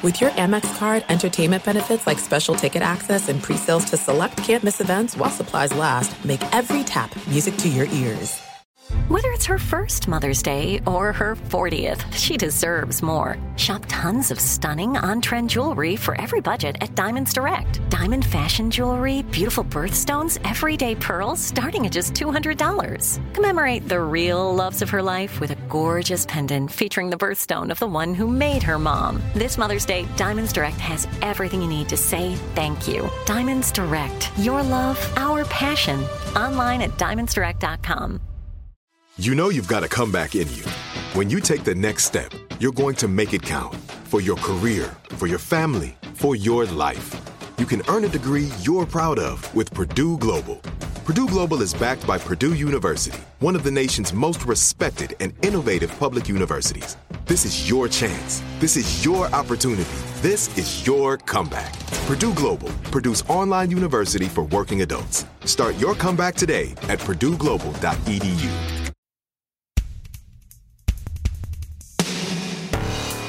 With your Amex card, entertainment benefits like special ticket access and pre-sales to select campus events while supplies last, make every tap music to your ears. Whether it's her first Mother's Day or her 40th, she deserves more. Shop tons of stunning on trend jewelry for every budget at Diamonds Direct. Diamond fashion jewelry, beautiful birthstones, everyday pearls starting at just $200. Commemorate the real loves of her life with a gorgeous pendant featuring the birthstone of the one who made her mom. This Mother's Day, Diamonds Direct has everything you need to say thank you. Diamonds Direct, your love, our passion. Online at diamondsdirect.com. You know you've got a comeback in you. When you take the next step, you're going to make it count for your career, for your family, for your life. You can earn a degree you're proud of with Purdue Global. Purdue Global is backed by Purdue University, one of the nation's most respected and innovative public universities. This is your chance. This is your opportunity. This is your comeback. Purdue Global, Purdue's online university for working adults. Start your comeback today at purdueglobal.edu.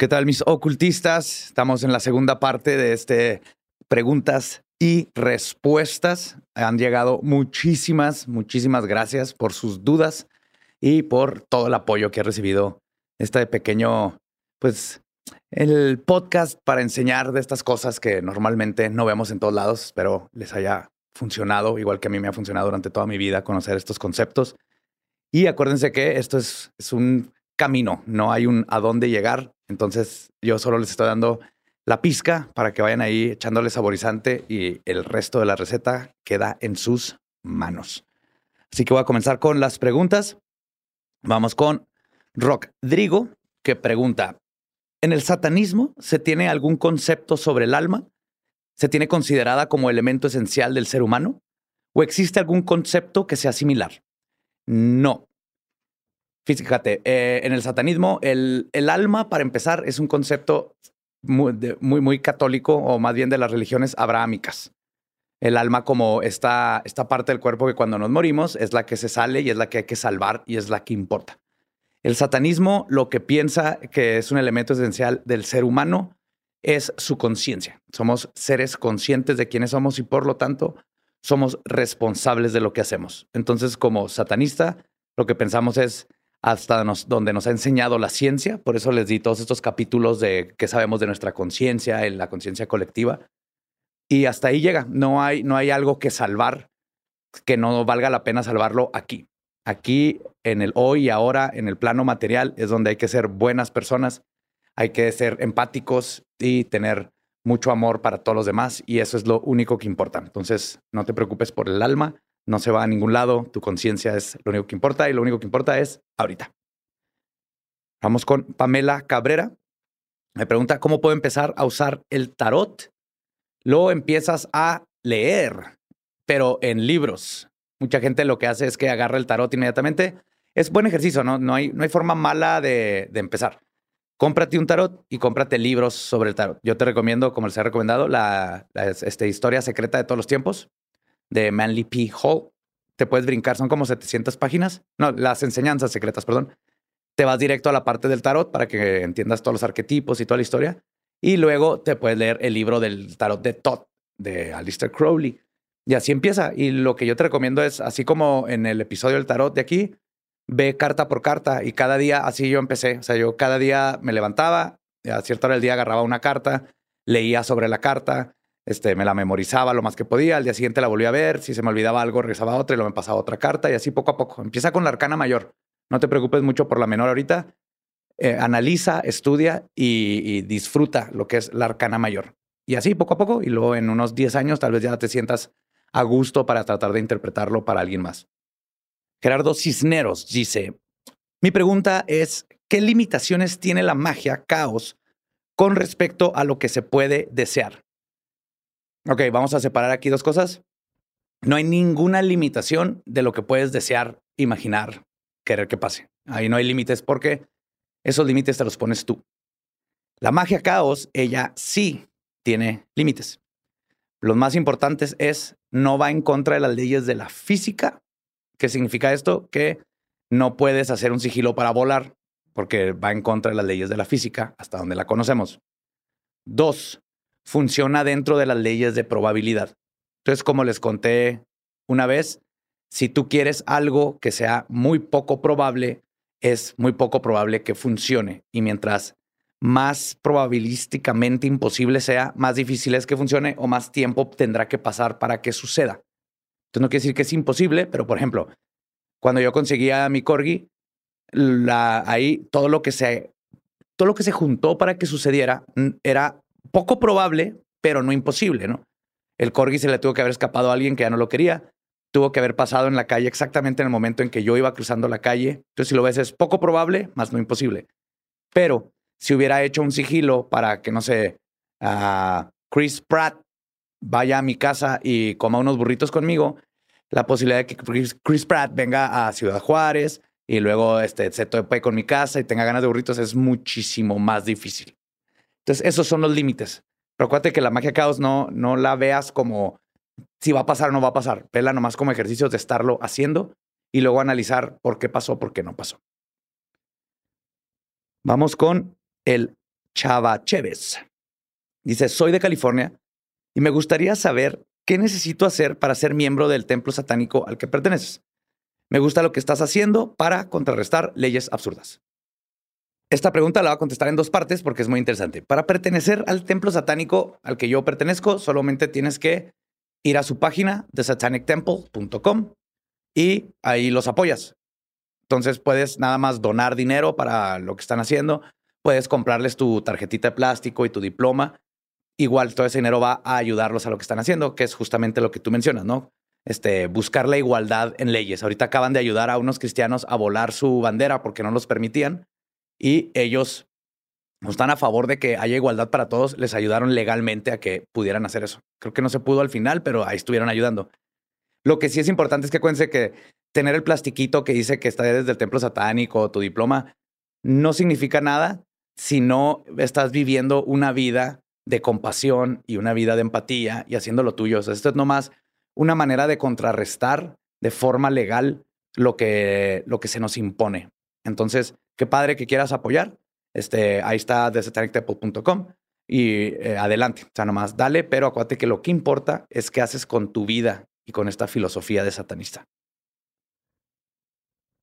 ¿Qué tal mis ocultistas? Estamos en la segunda parte de este preguntas y respuestas. Han llegado muchísimas, muchísimas gracias por sus dudas y por todo el apoyo que he recibido. Este pequeño, pues, el podcast para enseñar de estas cosas que normalmente no vemos en todos lados. Espero les haya funcionado, igual que a mí me ha funcionado durante toda mi vida conocer estos conceptos. Y acuérdense que esto es, es un camino, no hay un a dónde llegar. Entonces yo solo les estoy dando la pizca para que vayan ahí echándole saborizante y el resto de la receta queda en sus manos. Así que voy a comenzar con las preguntas. Vamos con Rodrigo, que pregunta, ¿en el satanismo se tiene algún concepto sobre el alma? ¿Se tiene considerada como elemento esencial del ser humano? ¿O existe algún concepto que sea similar? No, Fíjate, eh, en el satanismo, el, el, alma, para empezar, es un concepto muy, muy, muy, católico o más bien de las religiones abrahámicas. El alma como esta, esta parte del cuerpo que cuando nos morimos es la que se sale y es la que hay que salvar y es la que importa. El satanismo lo que piensa que es un elemento esencial del ser humano es su conciencia. Somos seres conscientes de quiénes somos y por lo tanto somos responsables de lo que hacemos. Entonces, como satanista, lo que pensamos es hasta donde nos ha enseñado la ciencia. Por eso les di todos estos capítulos de qué sabemos de nuestra conciencia, en la conciencia colectiva. Y hasta ahí llega. No hay, no hay algo que salvar que no valga la pena salvarlo aquí. Aquí, en el hoy y ahora, en el plano material, es donde hay que ser buenas personas, hay que ser empáticos y tener mucho amor para todos los demás. Y eso es lo único que importa. Entonces, no te preocupes por el alma, no se va a ningún lado, tu conciencia es lo único que importa y lo único que importa es ahorita. Vamos con Pamela Cabrera. Me pregunta cómo puedo empezar a usar el tarot. Lo empiezas a leer, pero en libros. Mucha gente lo que hace es que agarra el tarot inmediatamente. Es buen ejercicio, ¿no? No hay, no hay forma mala de, de empezar. Cómprate un tarot y cómprate libros sobre el tarot. Yo te recomiendo, como les he recomendado, la, este, historia secreta de todos los tiempos de Manly P. Hall. Te puedes brincar, son como 700 páginas. No, las enseñanzas secretas, perdón. Te vas directo a la parte del tarot para que entiendas todos los arquetipos y toda la historia. Y luego te puedes leer el libro del tarot de Todd, de Alistair Crowley. Y así empieza. Y lo que yo te recomiendo es, así como en el episodio del tarot de aquí, ve carta por carta. Y cada día así yo empecé. O sea, yo cada día me levantaba, a cierta hora del día agarraba una carta, leía sobre la carta, este, me la memorizaba lo más que podía, al día siguiente la volví a ver, si se me olvidaba algo, regresaba otra y luego me pasaba otra carta y así poco a poco. Empieza con la arcana mayor. No te preocupes mucho por la menor ahorita. Eh, analiza, estudia y, disfruta lo que es la arcana mayor. Y así poco a poco, y luego en unos 10 años tal vez ya te sientas a gusto para tratar de interpretarlo para alguien más. Gerardo Cisneros dice, mi pregunta es, ¿qué limitaciones tiene la magia caos con respecto a lo que se puede desear? Ok, vamos a separar aquí dos cosas. No hay ninguna limitación de lo que puedes desear, imaginar, querer que pase. Ahí no hay límites porque esos límites te los pones tú. La magia caos, ella sí tiene límites. Los más importantes es no va en contra de las leyes de la física. ¿Qué significa esto? Que no puedes hacer un sigilo para volar porque va en contra de las leyes de la física hasta donde la conocemos. Dos, funciona dentro de las leyes de probabilidad. Entonces, como les conté una vez, si tú quieres algo que sea muy poco probable, es muy poco probable que funcione. Y mientras más probabilísticamente imposible sea, más difícil es que funcione o más tiempo tendrá que pasar para que suceda. Entonces no quiere decir que es imposible, pero por ejemplo, cuando yo conseguía mi corgi, ahí todo lo que se todo lo que se juntó para que sucediera era poco probable, pero no imposible, ¿no? El corgi se le tuvo que haber escapado a alguien que ya no lo quería, tuvo que haber pasado en la calle exactamente en el momento en que yo iba cruzando la calle. Entonces, si lo ves, es poco probable, más no imposible. Pero si hubiera hecho un sigilo para que, no sé, Chris Pratt vaya a mi casa y coma unos burritos conmigo, la posibilidad de que Chris, Pratt venga a Ciudad Juárez y luego este, se tope con mi casa y tenga ganas de burritos es muchísimo más difícil. Entonces, esos son los límites. Pero que la magia caos no, no la veas como si va a pasar o no va a pasar. Vela nomás como ejercicios de estarlo haciendo y luego analizar por qué pasó, por qué no pasó. Vamos con el Chava Chévez. Dice, soy de California y me gustaría saber qué necesito hacer para ser miembro del templo satánico al que perteneces. Me gusta lo que estás haciendo para contrarrestar leyes absurdas. Esta pregunta la voy a contestar en dos partes porque es muy interesante. Para pertenecer al templo satánico al que yo pertenezco, solamente tienes que ir a su página de satanictemple.com y ahí los apoyas. Entonces puedes nada más donar dinero para lo que están haciendo puedes comprarles tu tarjetita de plástico y tu diploma. Igual todo ese dinero va a ayudarlos a lo que están haciendo, que es justamente lo que tú mencionas, ¿no? Este, buscar la igualdad en leyes. Ahorita acaban de ayudar a unos cristianos a volar su bandera porque no los permitían y ellos están a favor de que haya igualdad para todos, les ayudaron legalmente a que pudieran hacer eso. Creo que no se pudo al final, pero ahí estuvieron ayudando. Lo que sí es importante es que acuérdense que tener el plastiquito que dice que está desde el templo satánico, tu diploma, no significa nada si no estás viviendo una vida de compasión y una vida de empatía y haciendo lo tuyo. esto es nomás una manera de contrarrestar de forma legal lo que, lo que se nos impone. Entonces, qué padre que quieras apoyar. Este, ahí está desatanictemple.com y eh, adelante. O sea, nomás dale, pero acuérdate que lo que importa es qué haces con tu vida y con esta filosofía de satanista.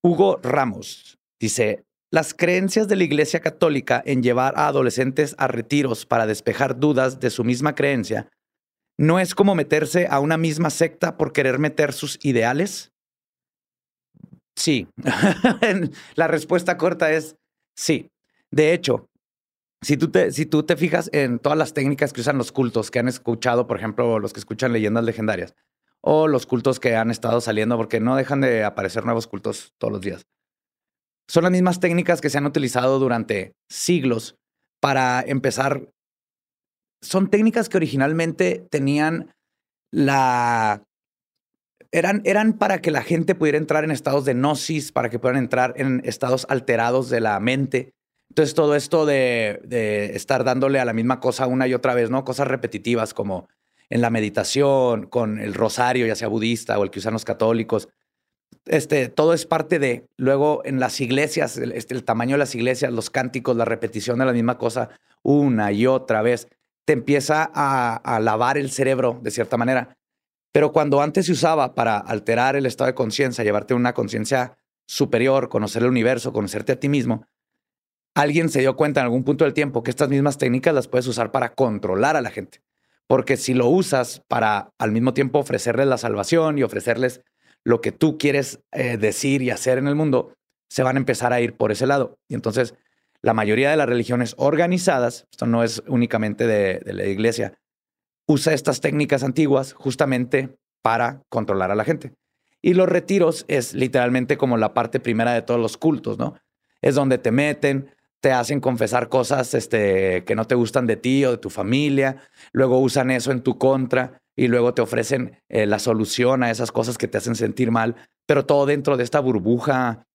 Hugo Ramos dice, las creencias de la Iglesia Católica en llevar a adolescentes a retiros para despejar dudas de su misma creencia no es como meterse a una misma secta por querer meter sus ideales? Sí. la respuesta corta es sí. De hecho, si tú, te, si tú te fijas en todas las técnicas que usan los cultos que han escuchado, por ejemplo, los que escuchan leyendas legendarias, o los cultos que han estado saliendo, porque no dejan de aparecer nuevos cultos todos los días. Son las mismas técnicas que se han utilizado durante siglos para empezar. Son técnicas que originalmente tenían la... Eran, eran para que la gente pudiera entrar en estados de gnosis, para que pudieran entrar en estados alterados de la mente. Entonces, todo esto de, de, estar dándole a la misma cosa una y otra vez, ¿no? Cosas repetitivas como en la meditación, con el rosario, ya sea budista o el que usan los católicos, este, todo es parte de, luego en las iglesias, el, este, tamaño de las iglesias, los cánticos, la repetición de la misma cosa una y otra vez, te empieza a lavar el cerebro de cierta manera. Pero cuando antes se usaba para alterar el estado de conciencia, llevarte a una conciencia superior, conocer el universo, conocerte a ti mismo, alguien se dio cuenta en algún punto del tiempo que estas mismas técnicas las puedes usar para controlar a la gente. Porque si lo usas para al mismo tiempo ofrecerles la salvación y ofrecerles lo que tú quieres eh, decir y hacer en el mundo, se van a empezar a ir por ese lado. Y entonces, la mayoría de las religiones organizadas, esto no es únicamente de, de la iglesia, usa estas técnicas antiguas justamente para controlar a la gente. Y los retiros es literalmente como la parte primera de todos los cultos, ¿no? Es donde te meten, te hacen confesar cosas este, que no te gustan de ti o de tu familia, luego usan eso en tu contra y luego te ofrecen eh, la solución a esas cosas que te hacen sentir mal, pero todo dentro de esta burbuja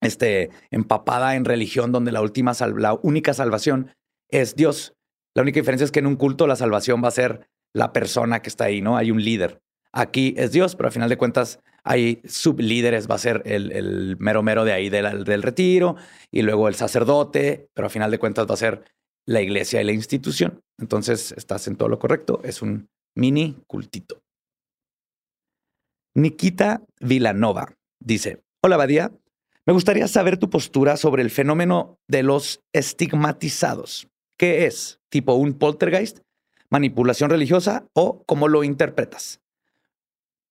este, empapada en religión donde la, última la única salvación es Dios. La única diferencia es que en un culto la salvación va a ser la persona que está ahí, ¿no? Hay un líder. Aquí es Dios, pero al final de cuentas hay sublíderes, va a ser el, mero mero de ahí del, retiro y luego el sacerdote, pero al final de cuentas va a ser la iglesia y la institución. Entonces estás en todo lo correcto, es un mini cultito. Nikita Vilanova dice, hola Badía, me gustaría saber tu postura sobre el fenómeno de los estigmatizados. ¿Qué es? ¿Tipo un poltergeist? ¿Manipulación religiosa? ¿O cómo lo interpretas?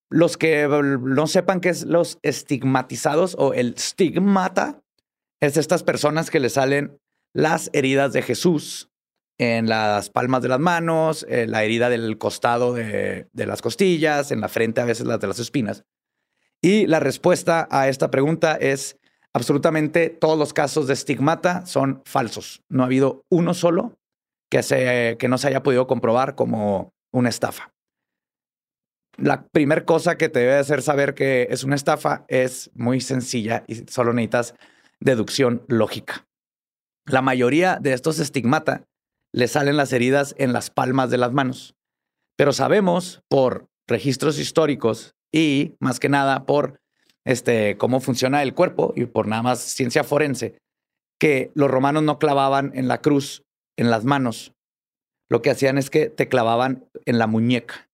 Los que no sepan qué es los estigmatizados o el stigmata, es estas personas que le salen las heridas de Jesús en las palmas de las manos, la herida del costado de, de, las costillas, en la frente a veces las de las espinas. Y la respuesta a esta pregunta es absolutamente todos los casos de estigmata son falsos. No ha habido uno solo que, se, que no se haya podido comprobar como una estafa la primera cosa que te debe hacer saber que es una estafa es muy sencilla y solo necesitas deducción lógica. La mayoría de estos estigmata le salen las heridas en las palmas de las manos, pero sabemos por registros históricos y más que nada por este, cómo funciona el cuerpo y por nada más ciencia forense, que los romanos no clavaban en la cruz en las manos. Lo que hacían es que te clavaban en la muñeca.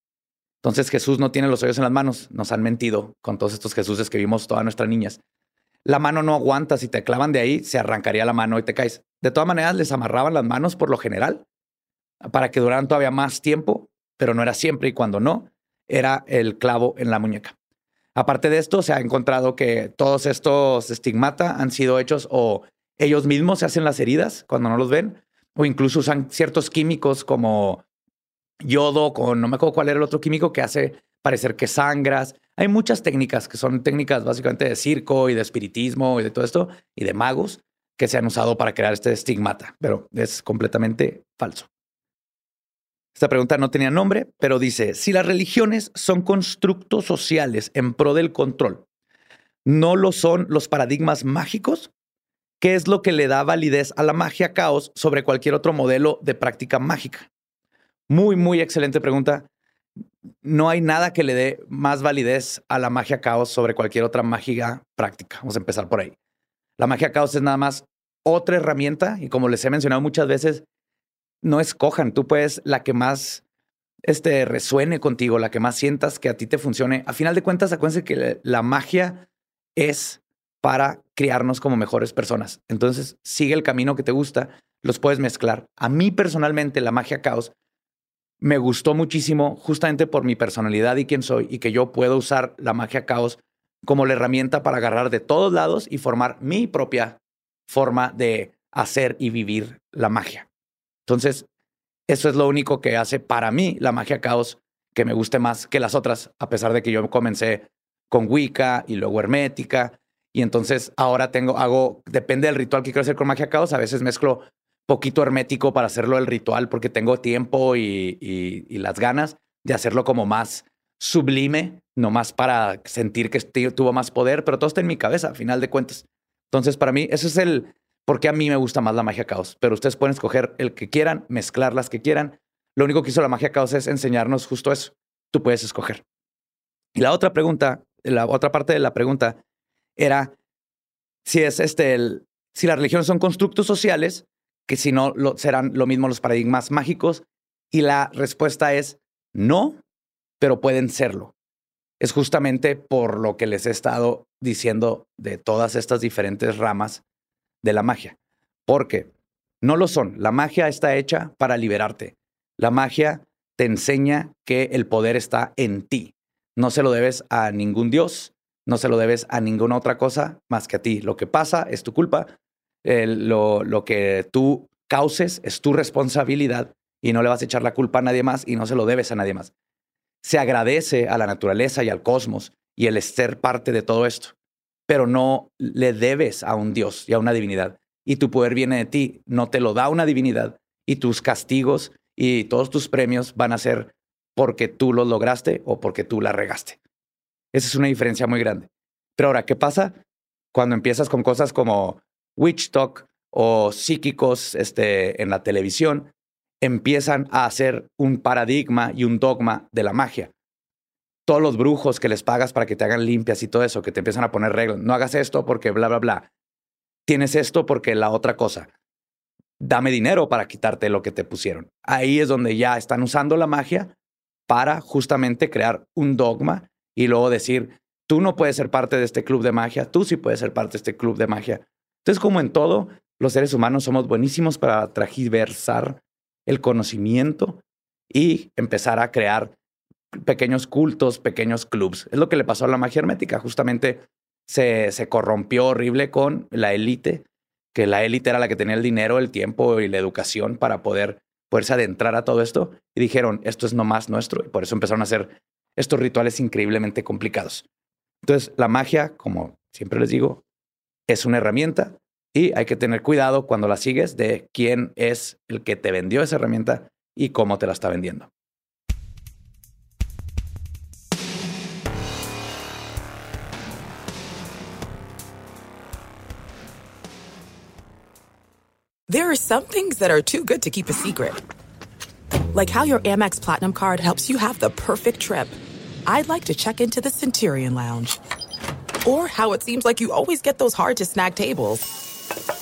Entonces Jesús no tiene los hoyos en las manos. Nos han mentido con todos estos Jesuses que vimos todas nuestras niñas. La mano no aguanta. Si te clavan de ahí, se arrancaría la mano y te caes. De todas maneras, les amarraban las manos por lo general para que duraran todavía más tiempo, pero no era siempre y cuando no, era el clavo en la muñeca. Aparte de esto, se ha encontrado que todos estos estigmata han sido hechos o ellos mismos se hacen las heridas cuando no los ven, o incluso usan ciertos químicos como yodo con, no me acuerdo cuál era el otro químico que hace parecer que sangras. Hay muchas técnicas que son técnicas básicamente de circo y de espiritismo y de todo esto y de magos que se han usado para crear este estigmata, pero es completamente falso. Esta pregunta no tenía nombre, pero dice, si las religiones son constructos sociales en pro del control, ¿no lo son los paradigmas mágicos? ¿Qué es lo que le da validez a la magia caos sobre cualquier otro modelo de práctica mágica? Muy, muy excelente pregunta. No hay nada que le dé más validez a la magia caos sobre cualquier otra magia práctica. Vamos a empezar por ahí. La magia caos es nada más otra herramienta y como les he mencionado muchas veces, no escojan. Tú puedes la que más este, resuene contigo, la que más sientas que a ti te funcione. A final de cuentas, acuérdense que la magia es para criarnos como mejores personas. Entonces, sigue el camino que te gusta, los puedes mezclar. A mí personalmente, la magia caos me gustó muchísimo justamente por mi personalidad y quién soy y que yo puedo usar la magia caos como la herramienta para agarrar de todos lados y formar mi propia forma de hacer y vivir la magia. Entonces, eso es lo único que hace para mí la magia caos que me guste más que las otras, a pesar de que yo comencé con Wicca y luego Hermética. Y entonces ahora tengo, hago, depende del ritual que quiero hacer con magia caos, a veces mezclo poquito hermético para hacerlo el ritual porque tengo tiempo y, las ganas de hacerlo como más sublime, no más para sentir que tuvo más poder, pero todo está en mi cabeza, a final de cuentas. Entonces, para mí, eso es el por qué a mí me gusta más la magia caos. Pero ustedes pueden escoger el que quieran, mezclar las que quieran. Lo único que hizo la magia caos es enseñarnos justo eso. Tú puedes escoger. Y la otra pregunta, la otra parte de la pregunta era si es este, el, si las religiones son constructos sociales que si no serán lo mismo los paradigmas mágicos? Y la respuesta es no, pero pueden serlo. Es justamente por lo que les he estado diciendo de todas estas diferentes ramas de la magia. Porque no lo son. La magia está hecha para liberarte. La magia te enseña que el poder está en ti. No se lo debes a ningún dios, no se lo debes a ninguna otra cosa más que a ti. Lo que pasa es tu culpa, lo, lo que tú causes es tu responsabilidad y no le vas a echar la culpa a nadie más y no se lo debes a nadie más. Se agradece a la naturaleza y al cosmos y el ser parte de todo esto, pero no le debes a un Dios y a una divinidad. y tu poder viene de ti, no te lo da una divinidad y tus castigos y todos tus premios van a ser porque tú los lograste o porque tú la regaste. Esa es una diferencia muy grande. Pero ahora, ¿qué pasa cuando empiezas con cosas como witch talk o psíquicos este, en la televisión? Empiezan a hacer un paradigma y un dogma de la magia. Todos los brujos que les pagas para que te hagan limpias y todo eso, que te empiezan a poner reglas. No hagas esto porque bla, bla, bla. Tienes esto porque la otra cosa. Dame dinero para quitarte lo que te pusieron. Ahí es donde ya están usando la magia para justamente crear un dogma y luego decir, tú no puedes ser parte de este club de magia, tú sí puedes ser parte de este club de magia. Entonces, como en todo, los seres humanos somos buenísimos para tragiversar el conocimiento y empezar a crear pequeños cultos, pequeños clubs. Es lo que le pasó a la magia hermética. Justamente se, se corrompió horrible con la élite, que la élite era la que tenía el dinero, el tiempo y la educación para poder poderse adentrar a todo esto. Y dijeron, esto es nomás nuestro. Y por eso empezaron a hacer estos rituales increíblemente complicados. Entonces, la magia, como siempre les digo, es una herramienta y hay que tener cuidado cuando la sigues de quién es el que te vendió esa herramienta y cómo te la está vendiendo. There are some things that are too good to keep a secret. Like how your Amex Platinum card helps you have the perfect trip. I'd like to check into the Centurion Lounge. Or how it seems like you always get those hard to snag tables.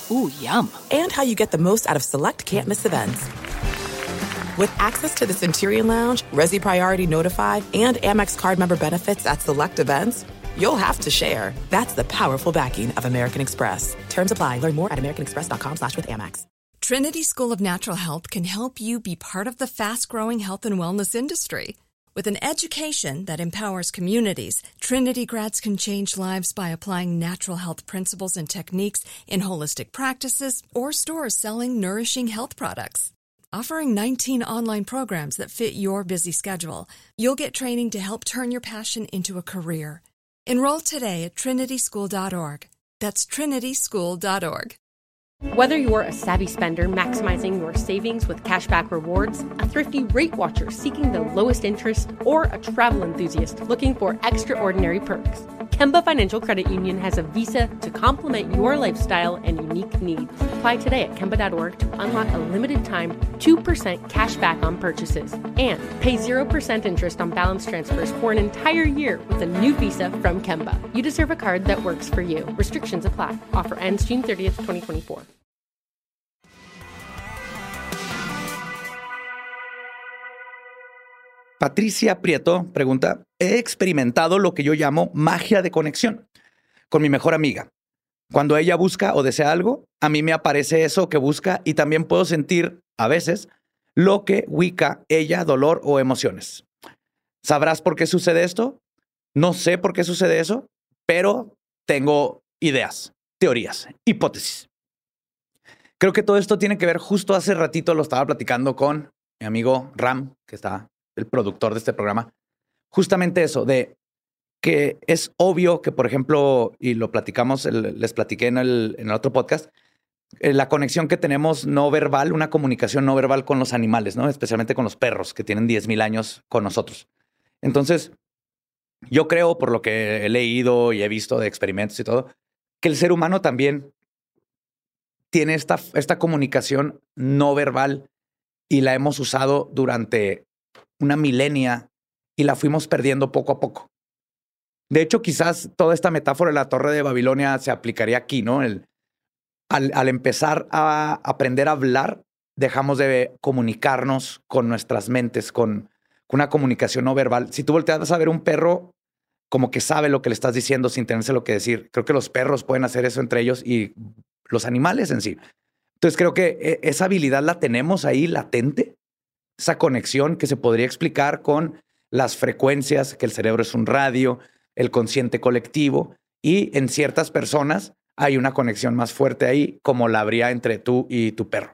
Ooh, yum. And how you get the most out of select can't miss events. With access to the Centurion Lounge, Resi Priority Notified, and Amex card member benefits at select events, you'll have to share. That's the powerful backing of American Express. Terms apply. Learn more at americanexpress.com slash with Amex. Trinity School of Natural Health can help you be part of the fast-growing health and wellness industry. With an education that empowers communities, Trinity grads can change lives by applying natural health principles and techniques in holistic practices or stores selling nourishing health products. Offering 19 online programs that fit your busy schedule, you'll get training to help turn your passion into a career. Enroll today at trinityschool.org. That's trinityschool.org. Whether you're a savvy spender maximizing your savings with cashback rewards, a thrifty rate watcher seeking the lowest interest, or a travel enthusiast looking for extraordinary perks, Kemba Financial Credit Union has a visa to complement your lifestyle and unique needs. Apply today at Kemba.org to unlock a limited time 2% cash back on purchases and pay 0% interest on balance transfers for an entire year with a new visa from Kemba. You deserve a card that works for you. Restrictions apply. Offer ends June 30th, 2024. Patricia Prieto pregunta, he experimentado lo que yo llamo magia de conexión con mi mejor amiga. Cuando ella busca o desea algo, a mí me aparece eso que busca y también puedo sentir, a veces, lo que ubica ella, dolor o emociones. ¿Sabrás por qué sucede esto? No sé por qué sucede eso, pero tengo ideas, teorías, hipótesis. Creo que todo esto tiene que ver, justo hace ratito lo estaba platicando con mi amigo Ram, que está el productor de este programa, justamente eso, de que es obvio que, por ejemplo, y lo platicamos, les platiqué en el, en otro podcast, eh, la conexión que tenemos no verbal, una comunicación no verbal con los animales, ¿no? Especialmente con los perros que tienen 10.000 años con nosotros. Entonces, yo creo, por lo que he leído y he visto de experimentos y todo, que el ser humano también tiene esta, esta comunicación no verbal y la hemos usado durante una milenia y la fuimos perdiendo poco a poco. De hecho, quizás toda esta metáfora de la torre de Babilonia se aplicaría aquí, ¿no? El, al, empezar a aprender a hablar, dejamos de comunicarnos con nuestras mentes, con, con una comunicación no verbal. Si tú volteas a ver un perro, como que sabe lo que le estás diciendo sin tenerse lo que decir. Creo que los perros pueden hacer eso entre ellos y los animales en sí. Entonces creo que e, esa habilidad la tenemos ahí latente, esa conexión que se podría explicar con las frecuencias, que el cerebro es un radio, el consciente colectivo, y en ciertas personas hay una conexión más fuerte ahí, como la habría entre tú y tu perro.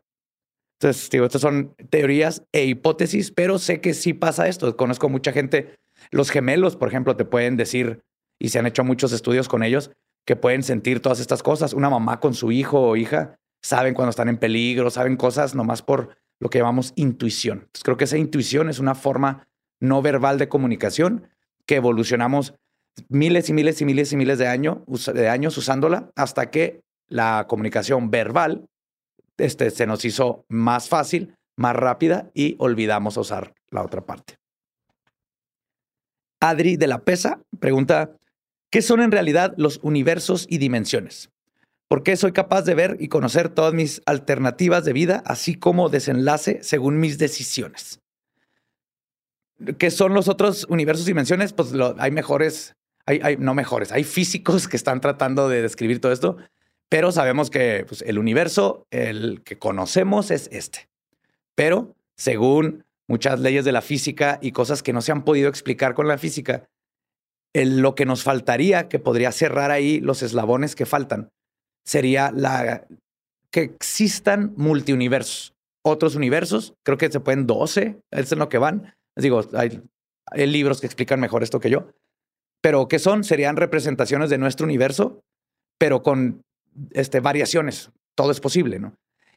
Entonces, digo, estas son teorías e hipótesis, pero sé que sí pasa esto. Conozco mucha gente, los gemelos, por ejemplo, te pueden decir, y se han hecho muchos estudios con ellos, que pueden sentir todas estas cosas. Una mamá con su hijo o hija saben cuando están en peligro, saben cosas nomás por lo que llamamos intuición. Creo que esa intuición es una forma no verbal de comunicación que evolucionamos miles y miles y miles y miles de, de años usándola hasta que la comunicación verbal este, se nos hizo más fácil, más rápida y olvidamos usar la otra parte. Adri de la Pesa pregunta, ¿qué son en realidad los universos y dimensiones? ¿Por qué soy capaz de ver y conocer todas mis alternativas de vida, así como desenlace según mis decisiones? ¿Qué son los otros universos y dimensiones? Pues hay mejores, hay, no mejores, hay físicos que están tratando de describir todo esto, pero sabemos que pues, el universo, el que conocemos es este. Pero según muchas leyes de la física y cosas que no se han podido explicar con la física, lo que nos faltaría, que podría cerrar ahí los eslabones que faltan, sería la que existan multiuniversos. Otros universos, creo que se pueden 12, es en lo que van. Digo, hay, hay libros que explican mejor esto que yo. Pero ¿qué son? Serían representaciones de nuestro universo, pero con este, variaciones. Todo es posible, ¿no?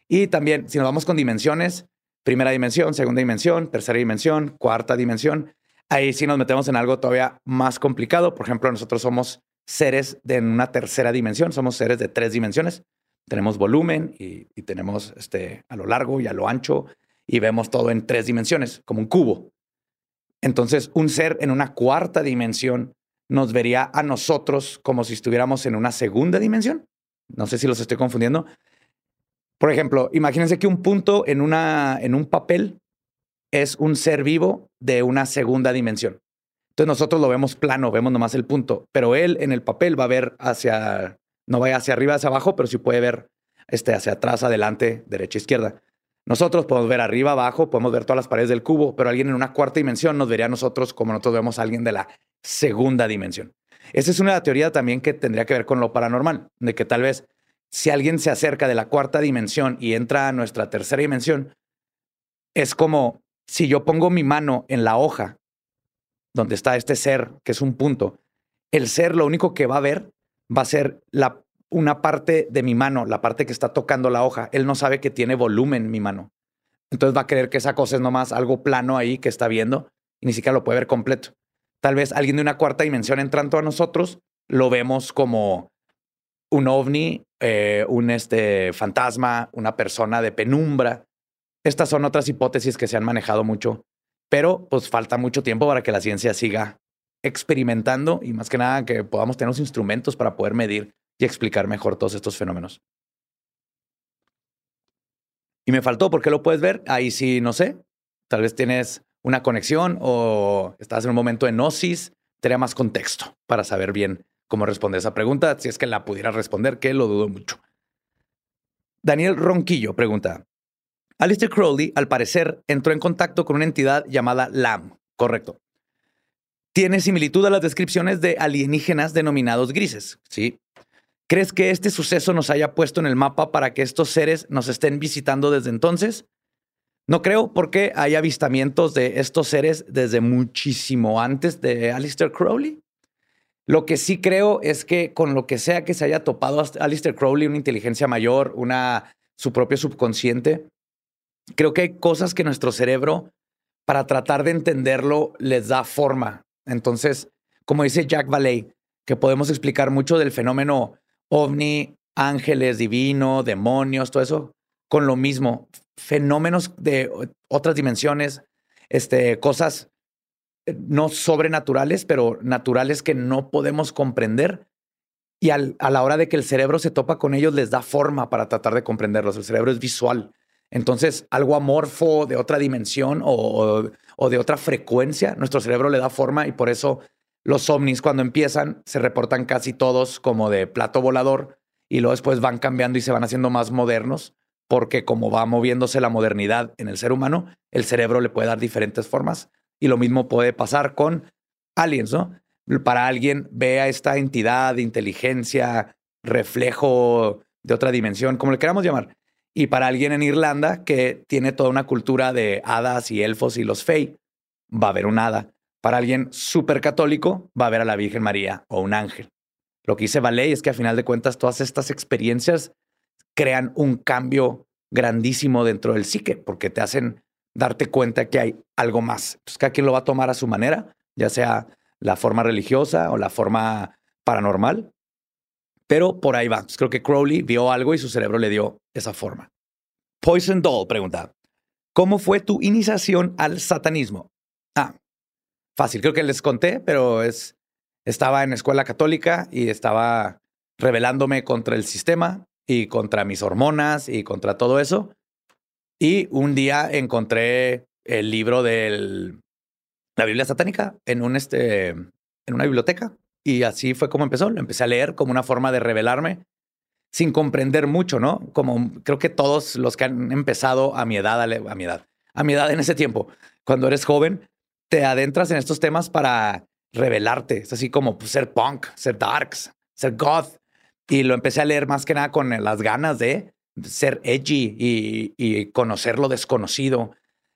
Y también, si nos vamos con dimensiones, primera dimensión, segunda dimensión, tercera dimensión, cuarta dimensión, ahí sí nos metemos en algo todavía más complicado. Por ejemplo, nosotros somos seres de una tercera dimensión, somos seres de tres dimensiones. Tenemos volumen y, tenemos este, a lo largo y a lo ancho y vemos todo en tres dimensiones, como un cubo. Entonces, un ser en una cuarta dimensión nos vería a nosotros como si estuviéramos en una segunda dimensión. No sé si los estoy confundiendo. Por ejemplo, imagínense que un punto en, una, en un papel es un ser vivo de una segunda dimensión. Entonces nosotros lo vemos plano, vemos nomás el punto, pero él en el papel va a ver hacia, no vaya hacia arriba, hacia abajo, pero sí puede ver este, hacia atrás, adelante, derecha, izquierda. Nosotros podemos ver arriba, abajo, podemos ver todas las paredes del cubo, pero alguien en una cuarta dimensión nos vería a nosotros como nosotros vemos a alguien de la segunda dimensión. Esa es una teoría también que tendría que ver con lo paranormal, de que tal vez si alguien se acerca de la cuarta dimensión y entra a nuestra tercera dimensión, es como si yo pongo mi mano en la hoja donde está este ser, que es un punto, el ser lo único que va a ver va a ser la, una parte de mi mano, la parte que está tocando la hoja. Él no sabe que tiene volumen mi mano. Entonces va a creer que esa cosa es nomás algo plano ahí que está viendo y ni siquiera lo puede ver completo. Tal vez alguien de una cuarta dimensión entrando a nosotros lo vemos como un ovni, eh, un este, fantasma, una persona de penumbra. Estas son otras hipótesis que se han manejado mucho, pero pues falta mucho tiempo para que la ciencia siga experimentando y más que nada que podamos tener los instrumentos para poder medir y explicar mejor todos estos fenómenos. Y me faltó, ¿por qué lo puedes ver? Ahí sí, no sé. Tal vez tienes una conexión o estás en un momento de gnosis, tendría más contexto para saber bien cómo responder esa pregunta, si es que la pudiera responder, que lo dudo mucho. Daniel Ronquillo pregunta, Alistair Crowley, al parecer, entró en contacto con una entidad llamada LAM, correcto. Tiene similitud a las descripciones de alienígenas denominados grises, ¿sí? ¿Crees que este suceso nos haya puesto en el mapa para que estos seres nos estén visitando desde entonces? No creo porque hay avistamientos de estos seres desde muchísimo antes de Alistair Crowley. Lo que sí creo es que con lo que sea que se haya topado Alistair Crowley, una inteligencia mayor, una, su propio subconsciente, creo que hay cosas que nuestro cerebro, para tratar de entenderlo, les da forma. Entonces, como dice Jack Valley, que podemos explicar mucho del fenómeno ovni, ángeles, divino, demonios, todo eso, con lo mismo fenómenos de otras dimensiones, este, cosas eh, no sobrenaturales, pero naturales que no podemos comprender. Y a la hora de que el cerebro se topa con ellos, les da forma para tratar de comprenderlos. El cerebro es visual. Entonces, algo amorfo de otra dimensión o, de otra frecuencia, nuestro cerebro le da forma y por eso los ovnis cuando empiezan se reportan casi todos como de plato volador y luego después van cambiando y se van haciendo más modernos porque como va moviéndose la modernidad en el ser humano, el cerebro le puede dar diferentes formas y lo mismo puede pasar con aliens, ¿no? Para alguien vea esta entidad inteligencia, reflejo de otra dimensión, como le queramos llamar. Y para alguien en Irlanda que tiene toda una cultura de hadas y elfos y los fey, va a haber un hada. Para alguien súper católico, va a ver a la Virgen María o un ángel. Lo que dice Valet es que a final de cuentas todas estas experiencias crean un cambio grandísimo dentro del psique, porque te hacen darte cuenta que hay algo más. Pues cada quien lo va a tomar a su manera, ya sea la forma religiosa o la forma paranormal, pero por ahí va. Creo que Crowley vio algo y su cerebro le dio esa forma. Poison Doll pregunta, ¿cómo fue tu iniciación al satanismo? Ah, fácil, creo que les conté, pero es, estaba en escuela católica y estaba rebelándome contra el sistema y contra mis hormonas y contra todo eso. Y un día encontré el libro de la Biblia satánica en, este, en una biblioteca. Y así fue como empezó. Lo empecé a leer como una forma de revelarme sin comprender mucho, ¿no? Como creo que todos los que han empezado a mi edad, a mi edad, a mi edad en ese tiempo, cuando eres joven, te adentras en estos temas para revelarte. Es así como pues, ser punk, ser darks, ser goth. Y lo empecé a leer más que nada con las ganas de ser edgy y, conocer lo desconocido,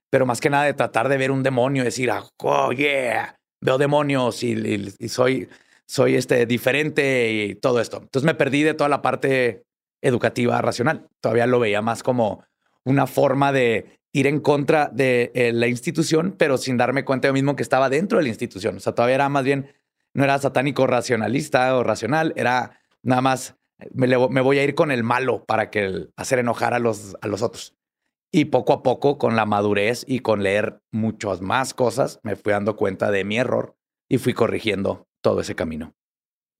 pero más que nada de tratar de ver un demonio, decir, ah, oh, yeah, veo demonios y, soy, soy este, diferente y todo esto. Entonces me perdí de toda la parte educativa racional. Todavía lo veía más como una forma de ir en contra de eh, la institución, pero sin darme cuenta yo mismo que estaba dentro de la institución. O sea, todavía era más bien, no era satánico racionalista o racional, era nada más me, voy a ir con el malo para que hacer enojar a los, a los otros. Y poco a poco, con la madurez y con leer muchas más cosas, me fui dando cuenta de mi error y fui corrigiendo todo ese camino.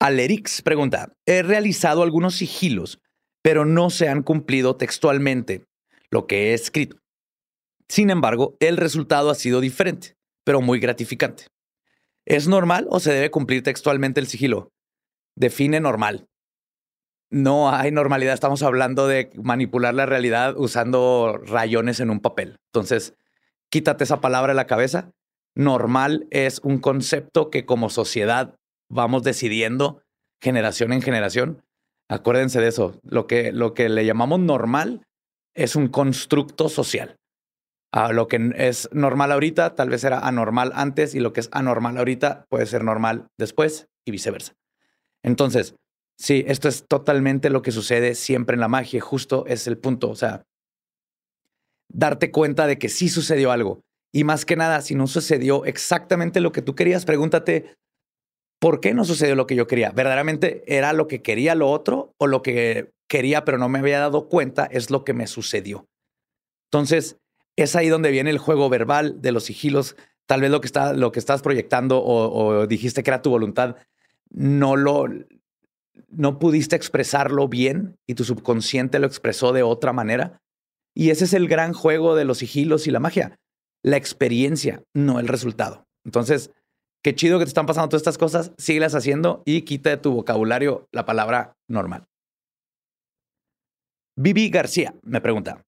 Alerix pregunta, he realizado algunos sigilos, pero no se han cumplido textualmente lo que he escrito. Sin embargo, el resultado ha sido diferente, pero muy gratificante. ¿Es normal o se debe cumplir textualmente el sigilo? Define normal no hay normalidad. Estamos hablando de manipular la realidad usando rayones en un papel. Entonces, quítate esa palabra de la cabeza. Normal es un concepto que como sociedad vamos decidiendo generación en generación. Acuérdense de eso. Lo que, lo que le llamamos normal es un constructo social. A lo que es normal ahorita tal vez era anormal antes y lo que es anormal ahorita puede ser normal después y viceversa. Entonces, Sí, esto es totalmente lo que sucede siempre en la magia. Justo es el punto. O sea, darte cuenta de que sí sucedió algo. Y más que nada, si no sucedió exactamente lo que tú querías, pregúntate, ¿por qué no sucedió lo que yo quería? ¿Verdaderamente era lo que quería lo otro o lo que quería pero no me había dado cuenta es lo que me sucedió? Entonces, es ahí donde viene el juego verbal de los sigilos. Tal vez lo que, está, lo que estás proyectando o dijiste que era tu voluntad, no lo, no pudiste expresarlo bien y tu subconsciente lo expresó de otra manera. Y ese es el gran juego de los sigilos y la magia. La experiencia, no el resultado. Entonces, qué chido que te están pasando todas estas cosas, síguelas haciendo y quita de tu vocabulario la palabra normal. Vivi García me pregunta.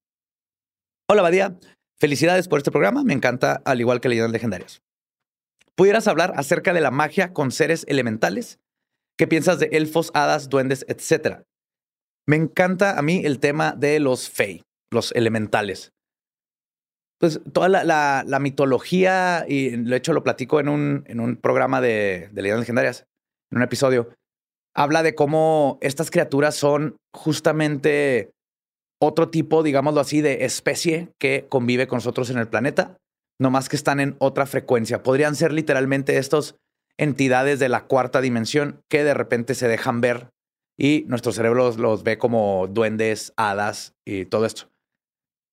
Hola, Badía. Felicidades por este programa. Me encanta, al igual que Leyendas Legendarias. ¿Pudieras hablar acerca de la magia con seres elementales? ¿Qué piensas de elfos, hadas, duendes, etcétera? Me encanta a mí el tema de los fey, los elementales. Pues toda la, mitología, y de hecho lo platico en un, en un programa de, de leyendas legendarias, en un episodio, habla de cómo estas criaturas son justamente otro tipo, digámoslo así, de especie que convive con nosotros en el planeta, no más que están en otra frecuencia. Podrían ser literalmente estos entidades de la cuarta dimensión que de repente se dejan ver y nuestro cerebro los, ve como duendes, hadas y todo esto.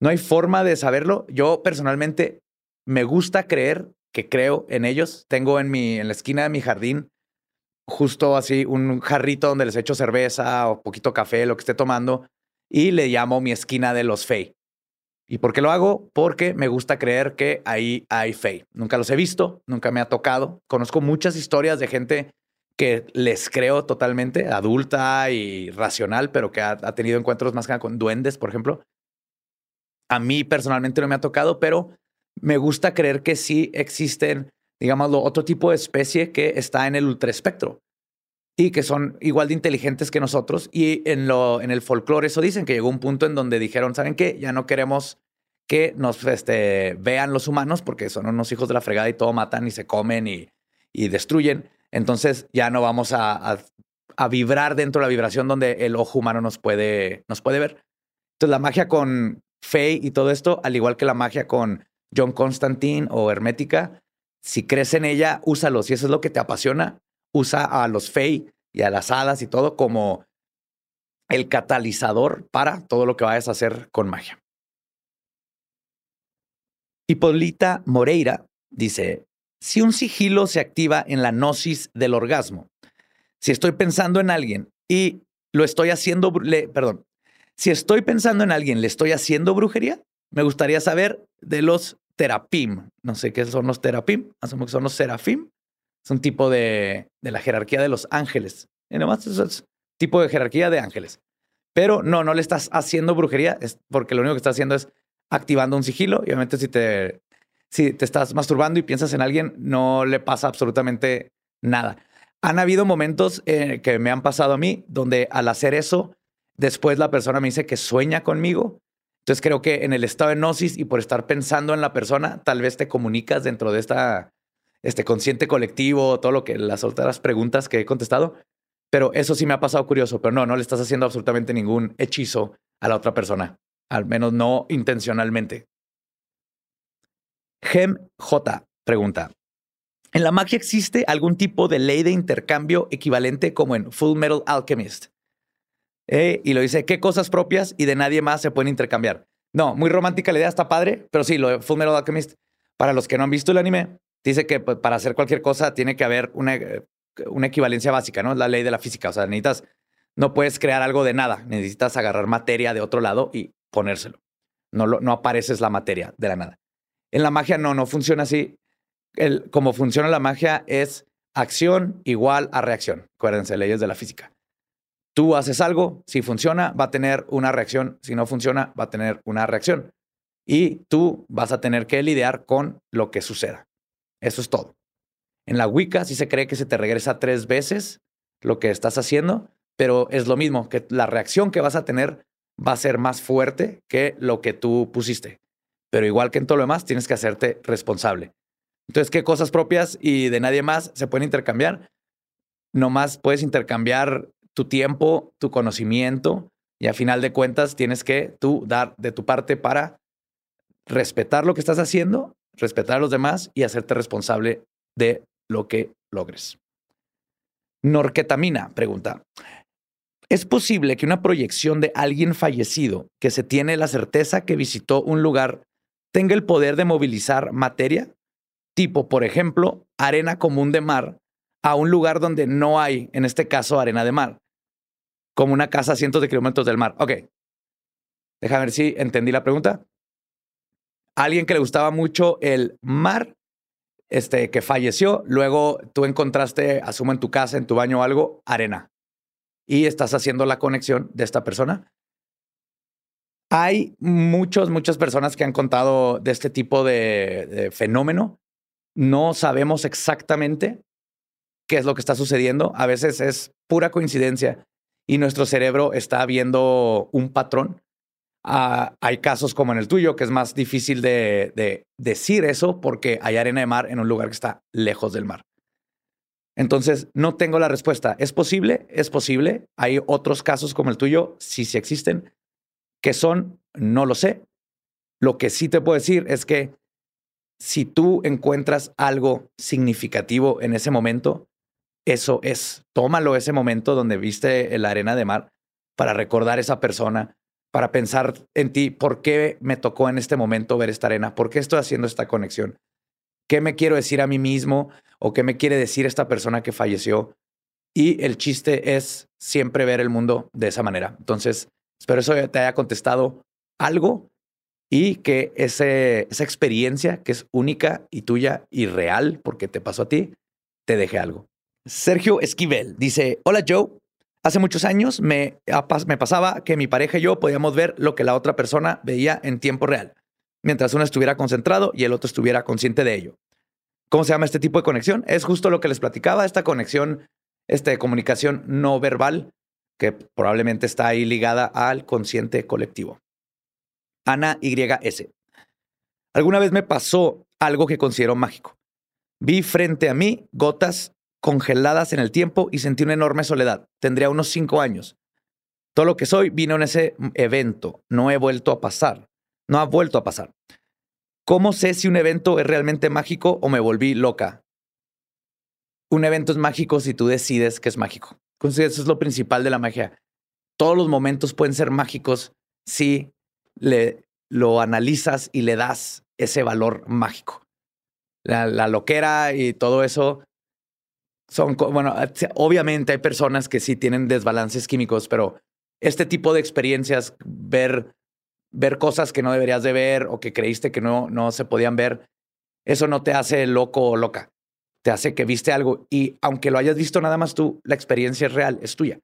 No hay forma de saberlo. Yo personalmente me gusta creer que creo en ellos. Tengo en, mi, en la esquina de mi jardín justo así un jarrito donde les echo cerveza o poquito café, lo que esté tomando, y le llamo mi esquina de los Fey. ¿Y por qué lo hago? Porque me gusta creer que ahí hay fe. Nunca los he visto, nunca me ha tocado. Conozco muchas historias de gente que les creo totalmente, adulta y racional, pero que ha, tenido encuentros más que con duendes, por ejemplo. A mí personalmente no me ha tocado, pero me gusta creer que sí existen, digámoslo, otro tipo de especie que está en el ultraespectro y que son igual de inteligentes que nosotros. Y en, lo, en el folclore eso dicen que llegó un punto en donde dijeron, ¿saben qué? Ya no queremos que nos este, vean los humanos porque son unos hijos de la fregada y todo matan y se comen y, y destruyen. Entonces ya no vamos a, a, vibrar dentro de la vibración donde el ojo humano nos puede, nos puede ver. Entonces, la magia con Fey y todo esto, al igual que la magia con John Constantine o Hermética, si crees en ella, úsalo. Si eso es lo que te apasiona, usa a los Fey y a las hadas y todo como el catalizador para todo lo que vayas a hacer con magia. Hipolita Moreira dice, si un sigilo se activa en la gnosis del orgasmo, si estoy pensando en alguien y lo estoy haciendo, perdón, si estoy pensando en alguien, le estoy haciendo brujería, me gustaría saber de los terapim. No sé qué son los terapim, asumo que son los serafim. Es un tipo de, de la jerarquía de los ángeles. Y nomás es tipo de jerarquía de ángeles. Pero no, no le estás haciendo brujería, es porque lo único que estás haciendo es activando un sigilo. Y obviamente si te, si te estás masturbando y piensas en alguien, no le pasa absolutamente nada. Han habido momentos eh, que me han pasado a mí donde al hacer eso, después la persona me dice que sueña conmigo. Entonces creo que en el estado de gnosis y por estar pensando en la persona, tal vez te comunicas dentro de esta este consciente colectivo, todo lo que las otras preguntas que he contestado, pero eso sí me ha pasado curioso, pero no, no le estás haciendo absolutamente ningún hechizo a la otra persona, al menos no intencionalmente. Gem J pregunta, ¿en la magia existe algún tipo de ley de intercambio equivalente como en Full Metal Alchemist? Eh, y lo dice, ¿qué cosas propias y de nadie más se pueden intercambiar? No, muy romántica la idea, está padre, pero sí, lo de Full Alchemist, para los que no han visto el anime, dice que pues, para hacer cualquier cosa tiene que haber una eh, una equivalencia básica, ¿no? La ley de la física. O sea, necesitas, no puedes crear algo de nada. Necesitas agarrar materia de otro lado y ponérselo. No, no apareces la materia de la nada. En la magia no, no funciona así. El, como funciona la magia es acción igual a reacción. Acuérdense, leyes de la física. Tú haces algo, si funciona, va a tener una reacción. Si no funciona, va a tener una reacción. Y tú vas a tener que lidiar con lo que suceda. Eso es todo. En la Wicca sí se cree que se te regresa tres veces lo que estás haciendo, pero es lo mismo, que la reacción que vas a tener va a ser más fuerte que lo que tú pusiste. Pero igual que en todo lo demás, tienes que hacerte responsable. Entonces, ¿qué cosas propias y de nadie más se pueden intercambiar? Nomás puedes intercambiar tu tiempo, tu conocimiento, y a final de cuentas tienes que tú dar de tu parte para respetar lo que estás haciendo, respetar a los demás y hacerte responsable de lo que logres. Norquetamina pregunta, ¿es posible que una proyección de alguien fallecido que se tiene la certeza que visitó un lugar tenga el poder de movilizar materia? Tipo, por ejemplo, arena común de mar a un lugar donde no hay, en este caso, arena de mar, como una casa a cientos de kilómetros del mar. Ok, déjame ver si entendí la pregunta. Alguien que le gustaba mucho el mar este, que falleció, luego tú encontraste, asumo en tu casa, en tu baño o algo, arena. Y estás haciendo la conexión de esta persona. Hay muchas, muchas personas que han contado de este tipo de, de fenómeno. No sabemos exactamente qué es lo que está sucediendo. A veces es pura coincidencia y nuestro cerebro está viendo un patrón Ah, hay casos como en el tuyo que es más difícil de, decir eso porque hay arena de mar en un lugar que está lejos del mar. Entonces, no tengo la respuesta. ¿Es posible? Es posible. Hay otros casos como el tuyo, sí, sí existen. ¿Qué son? No lo sé. Lo que sí te puedo decir es que si tú encuentras algo significativo en ese momento, eso es. Tómalo ese momento donde viste la arena de mar para recordar esa persona, para pensar en ti, ¿por qué me tocó en este momento ver esta arena? ¿Por qué estoy haciendo esta conexión? ¿Qué me quiero decir a mí mismo o qué me quiere decir esta persona que falleció? Y el chiste es siempre ver el mundo de esa manera. Entonces, espero eso te haya contestado algo y que ese, esa experiencia que es única y tuya y real porque te pasó a ti, te deje algo. Sergio Esquivel dice, hola Joe, Hace muchos años me, me pasaba que mi pareja y yo podíamos ver lo que la otra persona veía en tiempo real, mientras uno estuviera concentrado y el otro estuviera consciente de ello. ¿Cómo se llama este tipo de conexión? Es justo lo que les platicaba, esta conexión, esta comunicación no verbal, que probablemente está ahí ligada al consciente colectivo. Ana YS. Alguna vez me pasó algo que considero mágico. Vi frente a mí gotas congeladas en el tiempo y sentí una enorme soledad. Tendría unos cinco años. Todo lo que soy vino en ese evento. No he vuelto a pasar. No ha vuelto a pasar. ¿Cómo sé si un evento es realmente mágico o me volví loca? Un evento es mágico si tú decides que es mágico. Eso es lo principal de la magia. Todos los momentos pueden ser mágicos si le, lo analizas y le das ese valor mágico. La, la loquera y todo eso son, bueno, obviamente hay personas que sí tienen desbalances químicos, pero este tipo de experiencias, ver, ver cosas que no deberías de ver o que creíste que no, no se podían ver, eso no te hace loco o loca. Te hace que viste algo y aunque lo hayas visto nada más tú, la experiencia es real, es tuya.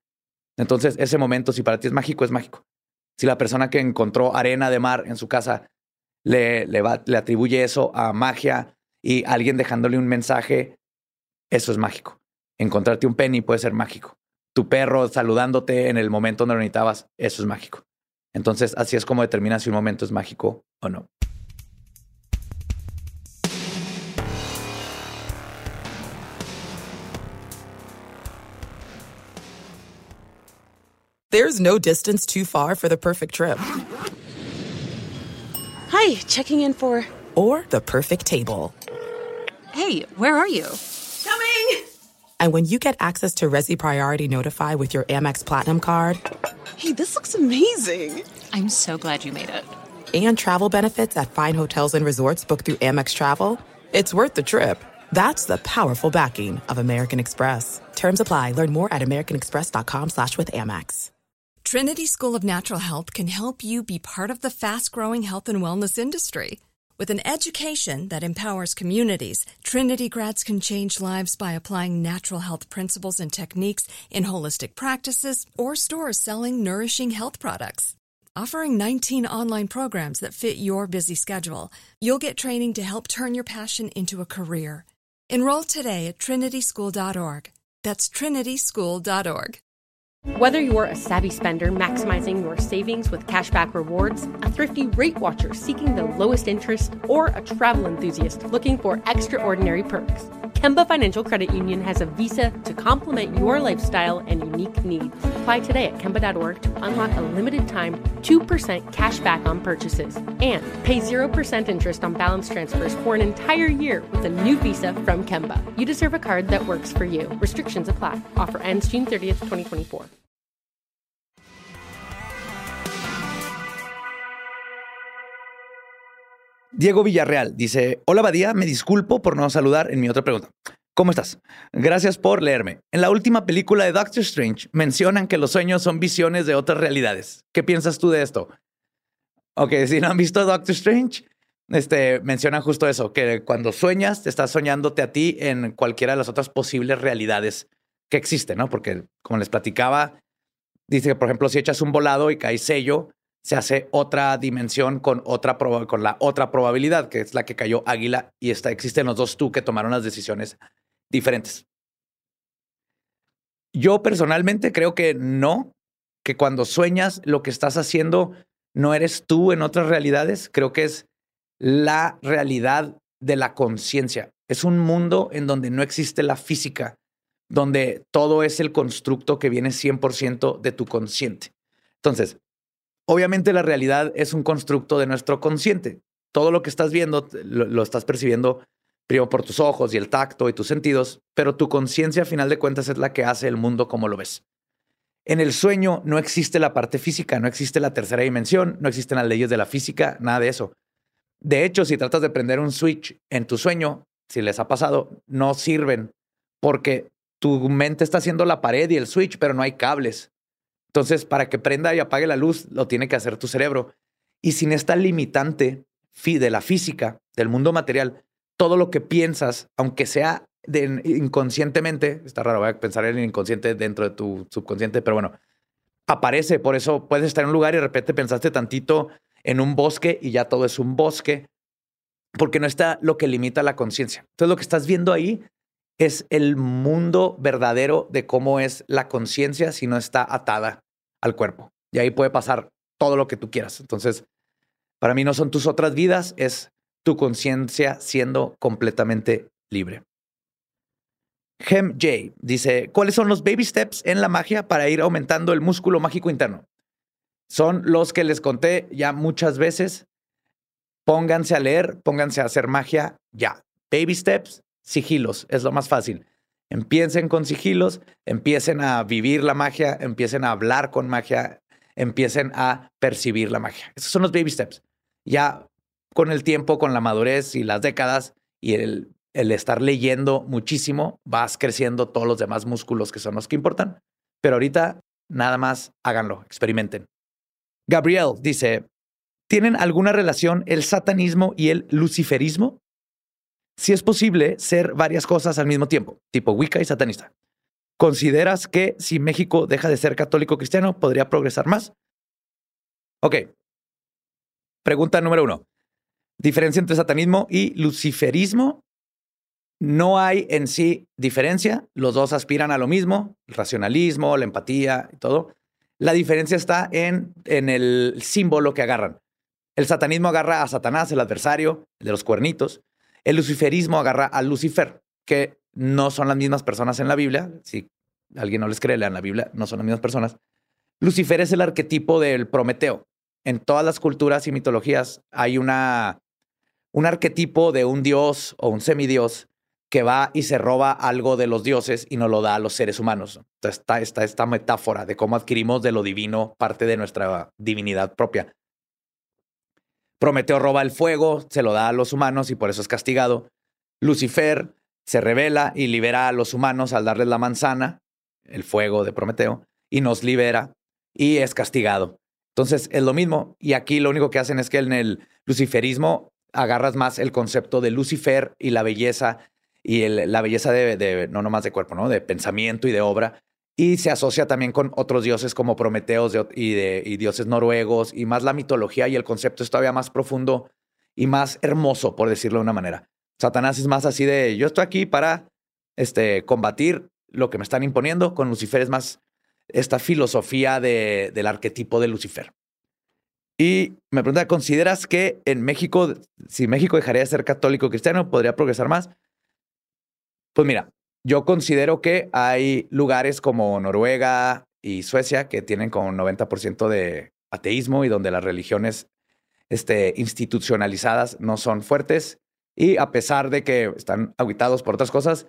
Entonces, ese momento, si para ti es mágico, es mágico. Si la persona que encontró arena de mar en su casa le, le, va, le atribuye eso a magia y alguien dejándole un mensaje, eso es mágico. Encontrarte un penny puede ser mágico tu perro saludándote en el momento donde lo necesitabas, eso es mágico. Entonces, así es como determinas si un momento es mágico o no. There's no distance too far for the perfect trip. Hi, checking in for. Or the perfect table. Hey, where are you? Coming! And when you get access to Resi Priority Notify with your Amex Platinum card, hey, this looks amazing! I'm so glad you made it. And travel benefits at fine hotels and resorts booked through Amex Travel, it's worth the trip. That's the powerful backing of American Express. Terms apply. Learn more at americanexpress.com slash with Amex. Trinity School of Natural Health can help you be part of the fast-growing health and wellness industry. With an education that empowers communities, Trinity grads can change lives by applying natural health principles and techniques in holistic practices or stores selling nourishing health products. Offering 19 online programs that fit your busy schedule, you'll get training to help turn your passion into a career. Enroll today at trinityschool.org. That's trinityschool.org. Whether you're a savvy spender maximizing your savings with cashback rewards, a thrifty rate watcher seeking the lowest interest, or a travel enthusiast looking for extraordinary perks, Kemba Financial Credit Union has a visa to complement your lifestyle and unique needs. Apply today at Kemba.org to unlock a limited time 2% cash back on purchases and pay 0% interest on balance transfers for an entire year with a new visa from Kemba. You deserve a card that works for you. Restrictions apply. Offer ends June 30th, 2024. Diego Villarreal dice, hola Badía, me disculpo por no saludar en mi otra pregunta. ¿Cómo estás? Gracias por leerme. En la última película de Doctor Strange mencionan que los sueños son visiones de otras realidades. ¿Qué piensas tú de esto? Ok, si no han visto Doctor Strange, este, mencionan justo eso, que cuando sueñas, estás soñándote a ti en cualquiera de las otras posibles realidades que existen, ¿no? Porque como les platicaba, dice que, por ejemplo, si echas un volado y cae sello, se hace otra dimensión con, otra con la otra probabilidad, que es la que cayó Águila, y está, existen los dos tú que tomaron las decisiones diferentes. Yo personalmente creo que no, que cuando sueñas lo que estás haciendo no eres tú en otras realidades, creo que es la realidad de la conciencia. Es un mundo en donde no existe la física, donde todo es el constructo que viene 100% de tu consciente. Entonces, Obviamente la realidad es un constructo de nuestro consciente. Todo lo que estás viendo lo, estás percibiendo primero por tus ojos y el tacto y tus sentidos, pero tu conciencia a final de cuentas es la que hace el mundo como lo ves. En el sueño no existe la parte física, no existe la tercera dimensión, no existen las leyes de la física, nada de eso. De hecho, si tratas de prender un switch en tu sueño, si les ha pasado, no sirven porque tu mente está haciendo la pared y el switch, pero no hay cables. Entonces, para que prenda y apague la luz, lo tiene que hacer tu cerebro. Y sin esta limitante de la física, del mundo material, todo lo que piensas, aunque sea inconscientemente, está raro, voy a pensar en el inconsciente dentro de tu subconsciente, pero bueno, aparece. Por eso puedes estar en un lugar y de repente pensaste tantito en un bosque y ya todo es un bosque, porque no está lo que limita la conciencia. Entonces, lo que estás viendo ahí es el mundo verdadero de cómo es la conciencia si no está atada al cuerpo. Y ahí puede pasar todo lo que tú quieras. Entonces, para mí no son tus otras vidas, es tu conciencia siendo completamente libre. Hem J dice, ¿cuáles son los baby steps en la magia para ir aumentando el músculo mágico interno? Son los que les conté ya muchas veces. Pónganse a leer, pónganse a hacer magia ya. Baby steps, sigilos, es lo más fácil. Empiecen con sigilos, empiecen a vivir la magia, empiecen a hablar con magia, empiecen a percibir la magia. Esos son los baby steps. Ya con el tiempo, con la madurez y las décadas y el, el estar leyendo muchísimo, vas creciendo todos los demás músculos que son los que importan. Pero ahorita nada más háganlo, experimenten. Gabriel dice, ¿tienen alguna relación el satanismo y el luciferismo? Si es posible ser varias cosas al mismo tiempo, tipo Wicca y satanista. ¿Consideras que si México deja de ser católico cristiano podría progresar más? Ok. Pregunta número uno. Diferencia entre satanismo y luciferismo. No hay en sí diferencia. Los dos aspiran a lo mismo, el racionalismo, la empatía y todo. La diferencia está en, en el símbolo que agarran. El satanismo agarra a Satanás, el adversario, el de los cuernitos. El luciferismo agarra a Lucifer, que no son las mismas personas en la Biblia. Si alguien no les cree, lean la Biblia, no son las mismas personas. Lucifer es el arquetipo del Prometeo. En todas las culturas y mitologías hay una, un arquetipo de un dios o un semidios que va y se roba algo de los dioses y nos lo da a los seres humanos. Entonces está, está esta metáfora de cómo adquirimos de lo divino parte de nuestra divinidad propia. Prometeo roba el fuego, se lo da a los humanos y por eso es castigado. Lucifer se revela y libera a los humanos al darles la manzana, el fuego de Prometeo, y nos libera y es castigado. Entonces es lo mismo. Y aquí lo único que hacen es que en el luciferismo agarras más el concepto de Lucifer y la belleza y la belleza de, no nomás de cuerpo, ¿no? De pensamiento y de obra y se asocia también con otros dioses como Prometeos y, dioses noruegos y más la mitología y el concepto es todavía más profundo y más hermoso, por decirlo de una manera. Satanás es más así de yo estoy aquí para este, combatir lo que me están imponiendo. Con Lucifer es más esta filosofía de, del arquetipo de Lucifer. Y me pregunta, ¿consideras que en México, si México dejaría de ser católico cristiano, podría progresar más? Pues mira, yo considero que hay lugares como Noruega y Suecia que tienen como 90% de ateísmo y donde las religiones este, institucionalizadas no son fuertes y a pesar de que están aguitados por otras cosas,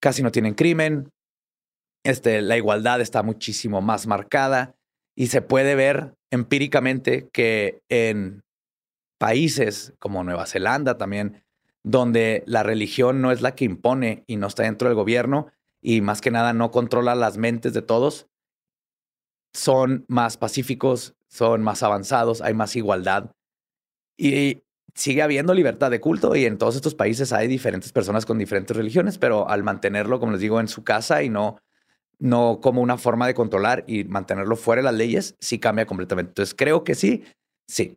casi no tienen crimen, este, la igualdad está muchísimo más marcada y se puede ver empíricamente que en países como Nueva Zelanda también donde la religión no es la que impone y no está dentro del gobierno y más que nada no controla las mentes de todos, son más pacíficos, son más avanzados, hay más igualdad y sigue habiendo libertad de culto y en todos estos países hay diferentes personas con diferentes religiones, pero al mantenerlo, como les digo, en su casa y no no como una forma de controlar y mantenerlo fuera de las leyes, sí cambia completamente. Entonces creo que sí, sí.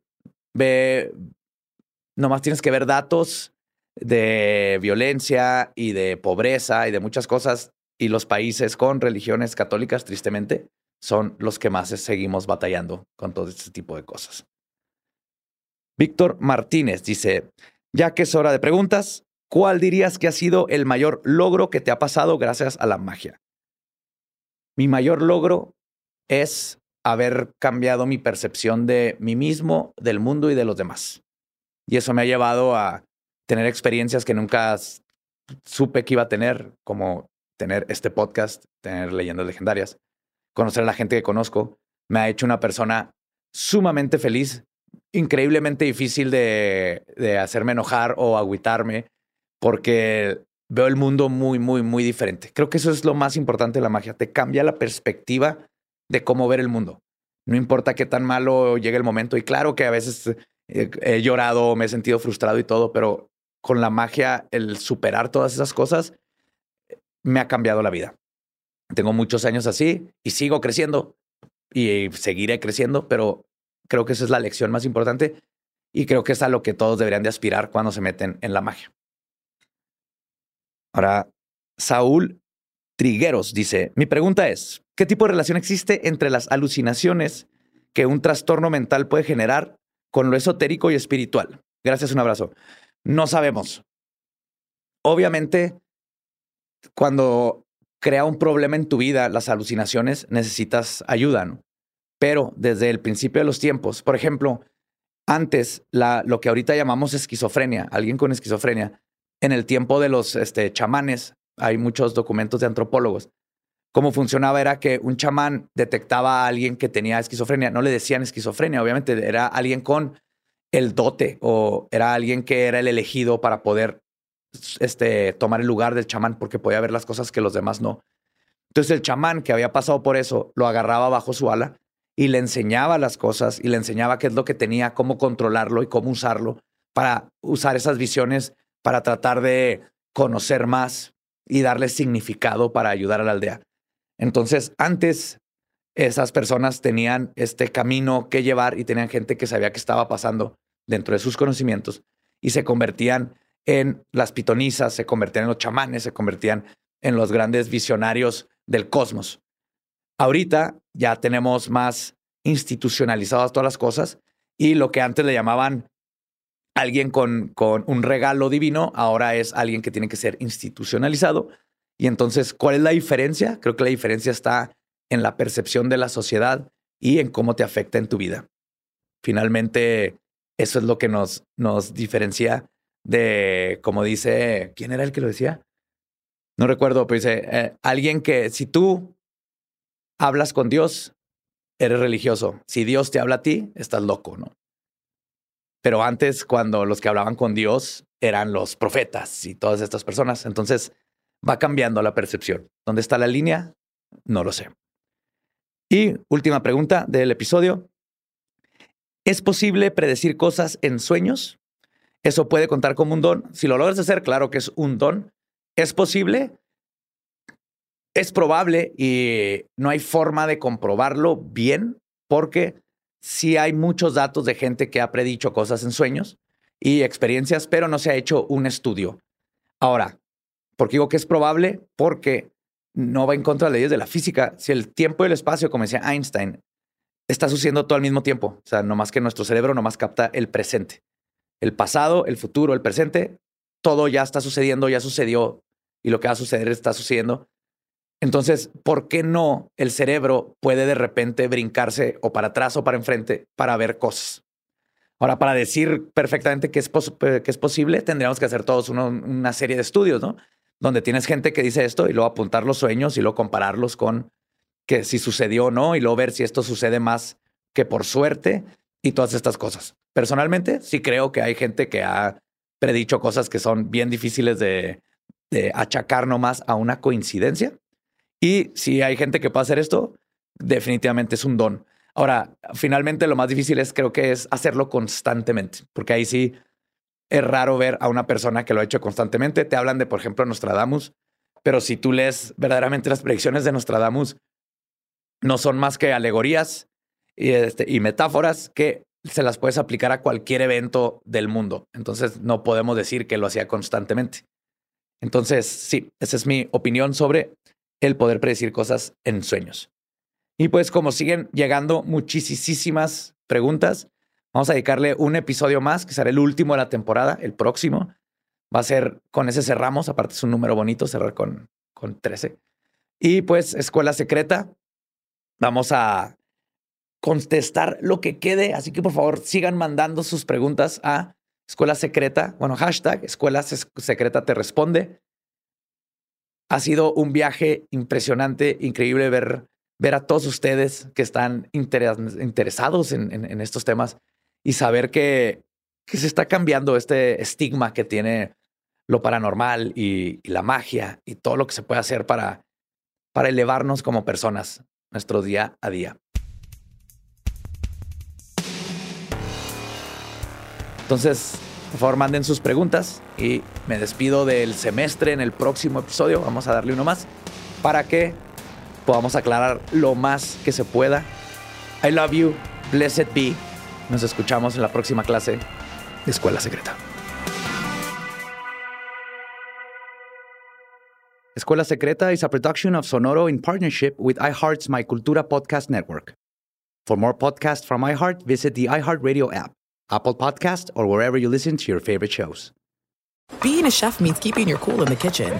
Ve, nomás tienes que ver datos de violencia y de pobreza y de muchas cosas. Y los países con religiones católicas, tristemente, son los que más seguimos batallando con todo este tipo de cosas. Víctor Martínez dice, ya que es hora de preguntas, ¿cuál dirías que ha sido el mayor logro que te ha pasado gracias a la magia? Mi mayor logro es haber cambiado mi percepción de mí mismo, del mundo y de los demás. Y eso me ha llevado a tener experiencias que nunca supe que iba a tener, como tener este podcast, tener leyendas legendarias, conocer a la gente que conozco, me ha hecho una persona sumamente feliz, increíblemente difícil de, de hacerme enojar o agüitarme, porque veo el mundo muy, muy, muy diferente. Creo que eso es lo más importante de la magia, te cambia la perspectiva de cómo ver el mundo. No importa qué tan malo llegue el momento, y claro que a veces he llorado, me he sentido frustrado y todo, pero con la magia, el superar todas esas cosas, me ha cambiado la vida. Tengo muchos años así y sigo creciendo y seguiré creciendo, pero creo que esa es la lección más importante y creo que es a lo que todos deberían de aspirar cuando se meten en la magia. Ahora, Saúl Trigueros dice, mi pregunta es, ¿qué tipo de relación existe entre las alucinaciones que un trastorno mental puede generar con lo esotérico y espiritual? Gracias, un abrazo. No sabemos. Obviamente, cuando crea un problema en tu vida, las alucinaciones, necesitas ayuda, ¿no? Pero desde el principio de los tiempos, por ejemplo, antes, la, lo que ahorita llamamos esquizofrenia, alguien con esquizofrenia, en el tiempo de los este, chamanes, hay muchos documentos de antropólogos. Cómo funcionaba era que un chamán detectaba a alguien que tenía esquizofrenia. No le decían esquizofrenia, obviamente era alguien con el dote o era alguien que era el elegido para poder este, tomar el lugar del chamán porque podía ver las cosas que los demás no. Entonces el chamán que había pasado por eso lo agarraba bajo su ala y le enseñaba las cosas y le enseñaba qué es lo que tenía, cómo controlarlo y cómo usarlo para usar esas visiones para tratar de conocer más y darle significado para ayudar a la aldea. Entonces, antes esas personas tenían este camino que llevar y tenían gente que sabía qué estaba pasando dentro de sus conocimientos y se convertían en las pitonisas, se convertían en los chamanes, se convertían en los grandes visionarios del cosmos. Ahorita ya tenemos más institucionalizadas todas las cosas y lo que antes le llamaban alguien con, con un regalo divino, ahora es alguien que tiene que ser institucionalizado. Y entonces, ¿cuál es la diferencia? Creo que la diferencia está en la percepción de la sociedad y en cómo te afecta en tu vida. Finalmente, eso es lo que nos, nos diferencia de, como dice, ¿quién era el que lo decía? No recuerdo, pero dice, eh, alguien que si tú hablas con Dios, eres religioso. Si Dios te habla a ti, estás loco, ¿no? Pero antes, cuando los que hablaban con Dios eran los profetas y todas estas personas, entonces va cambiando la percepción. ¿Dónde está la línea? No lo sé. Y última pregunta del episodio. ¿Es posible predecir cosas en sueños? Eso puede contar como un don. Si lo logras hacer, claro que es un don. ¿Es posible? Es probable y no hay forma de comprobarlo bien porque sí hay muchos datos de gente que ha predicho cosas en sueños y experiencias, pero no se ha hecho un estudio. Ahora, ¿por qué digo que es probable? Porque no va en contra de las leyes de la física. Si el tiempo y el espacio, como decía Einstein, está sucediendo todo al mismo tiempo, o sea, no más que nuestro cerebro no más capta el presente. El pasado, el futuro, el presente, todo ya está sucediendo, ya sucedió y lo que va a suceder está sucediendo. Entonces, ¿por qué no el cerebro puede de repente brincarse o para atrás o para enfrente para ver cosas? Ahora, para decir perfectamente que es, que es posible, tendríamos que hacer todos una serie de estudios, ¿no? Donde tienes gente que dice esto y luego apuntar los sueños y luego compararlos con que si sucedió o no y luego ver si esto sucede más que por suerte y todas estas cosas. Personalmente, sí creo que hay gente que ha predicho cosas que son bien difíciles de, de achacar nomás a una coincidencia. Y si hay gente que puede hacer esto, definitivamente es un don. Ahora, finalmente lo más difícil es creo que es hacerlo constantemente, porque ahí sí es raro ver a una persona que lo ha hecho constantemente. Te hablan de, por ejemplo, Nostradamus, pero si tú lees verdaderamente las predicciones de Nostradamus, no son más que alegorías y, este, y metáforas que se las puedes aplicar a cualquier evento del mundo. Entonces no podemos decir que lo hacía constantemente. Entonces, sí, esa es mi opinión sobre el poder predecir cosas en sueños. Y pues como siguen llegando muchísimas preguntas, Vamos a dedicarle un episodio más, que será el último de la temporada, el próximo. Va a ser, con ese cerramos, aparte es un número bonito, cerrar con, con 13. Y pues, escuela secreta. Vamos a contestar lo que quede, así que por favor sigan mandando sus preguntas a escuela secreta, bueno, hashtag escuela secreta te responde. Ha sido un viaje impresionante, increíble ver, ver a todos ustedes que están interesados en estos temas y saber que, que se está cambiando este estigma que tiene lo paranormal y, la magia y todo lo que se puede hacer para, para elevarnos como personas nuestro día a día. Entonces, por favor, manden sus preguntas y me despido del semestre en el próximo episodio. Vamos a darle uno más para que podamos aclarar lo más que se pueda. I love you. Blessed be. Nos escuchamos en la próxima clase de Escuela Secreta. Escuela Secreta is a production of Sonoro in partnership with iHeart's My Cultura podcast network. For more podcasts from iHeart, visit the iHeartRadio app, Apple Podcast, or wherever you listen to your favorite shows. Being a chef means keeping your cool in the kitchen.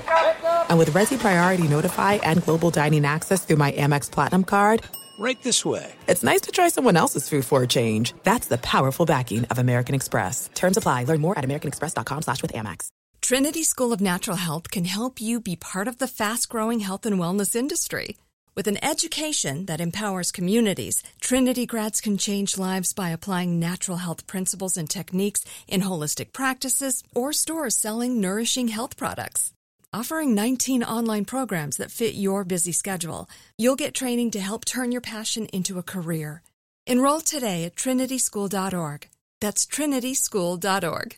And with Resi Priority Notify and Global Dining Access through my Amex Platinum card, right this way. It's nice to try someone else's food for a change. That's the powerful backing of American Express. Terms apply. Learn more at americanexpress.com slash with Amex. Trinity School of Natural Health can help you be part of the fast-growing health and wellness industry. With an education that empowers communities, Trinity grads can change lives by applying natural health principles and techniques in holistic practices or stores selling nourishing health products. Offering 19 online programs that fit your busy schedule, you'll get training to help turn your passion into a career. Enroll today at trinityschool.org. That's trinityschool.org.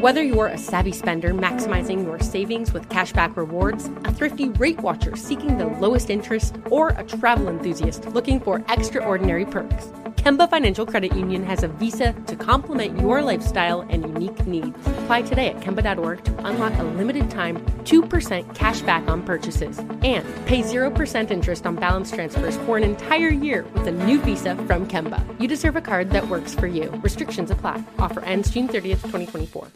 Whether you're a savvy spender maximizing your savings with cashback rewards, a thrifty rate watcher seeking the lowest interest, or a travel enthusiast looking for extraordinary perks, Kemba Financial Credit Union has a visa to complement your lifestyle and unique needs. Apply today at Kemba.org to unlock a limited time 2% cash back on purchases and pay 0% interest on balance transfers for an entire year with a new visa from Kemba. You deserve a card that works for you. Restrictions apply. Offer ends June 30th, 2024.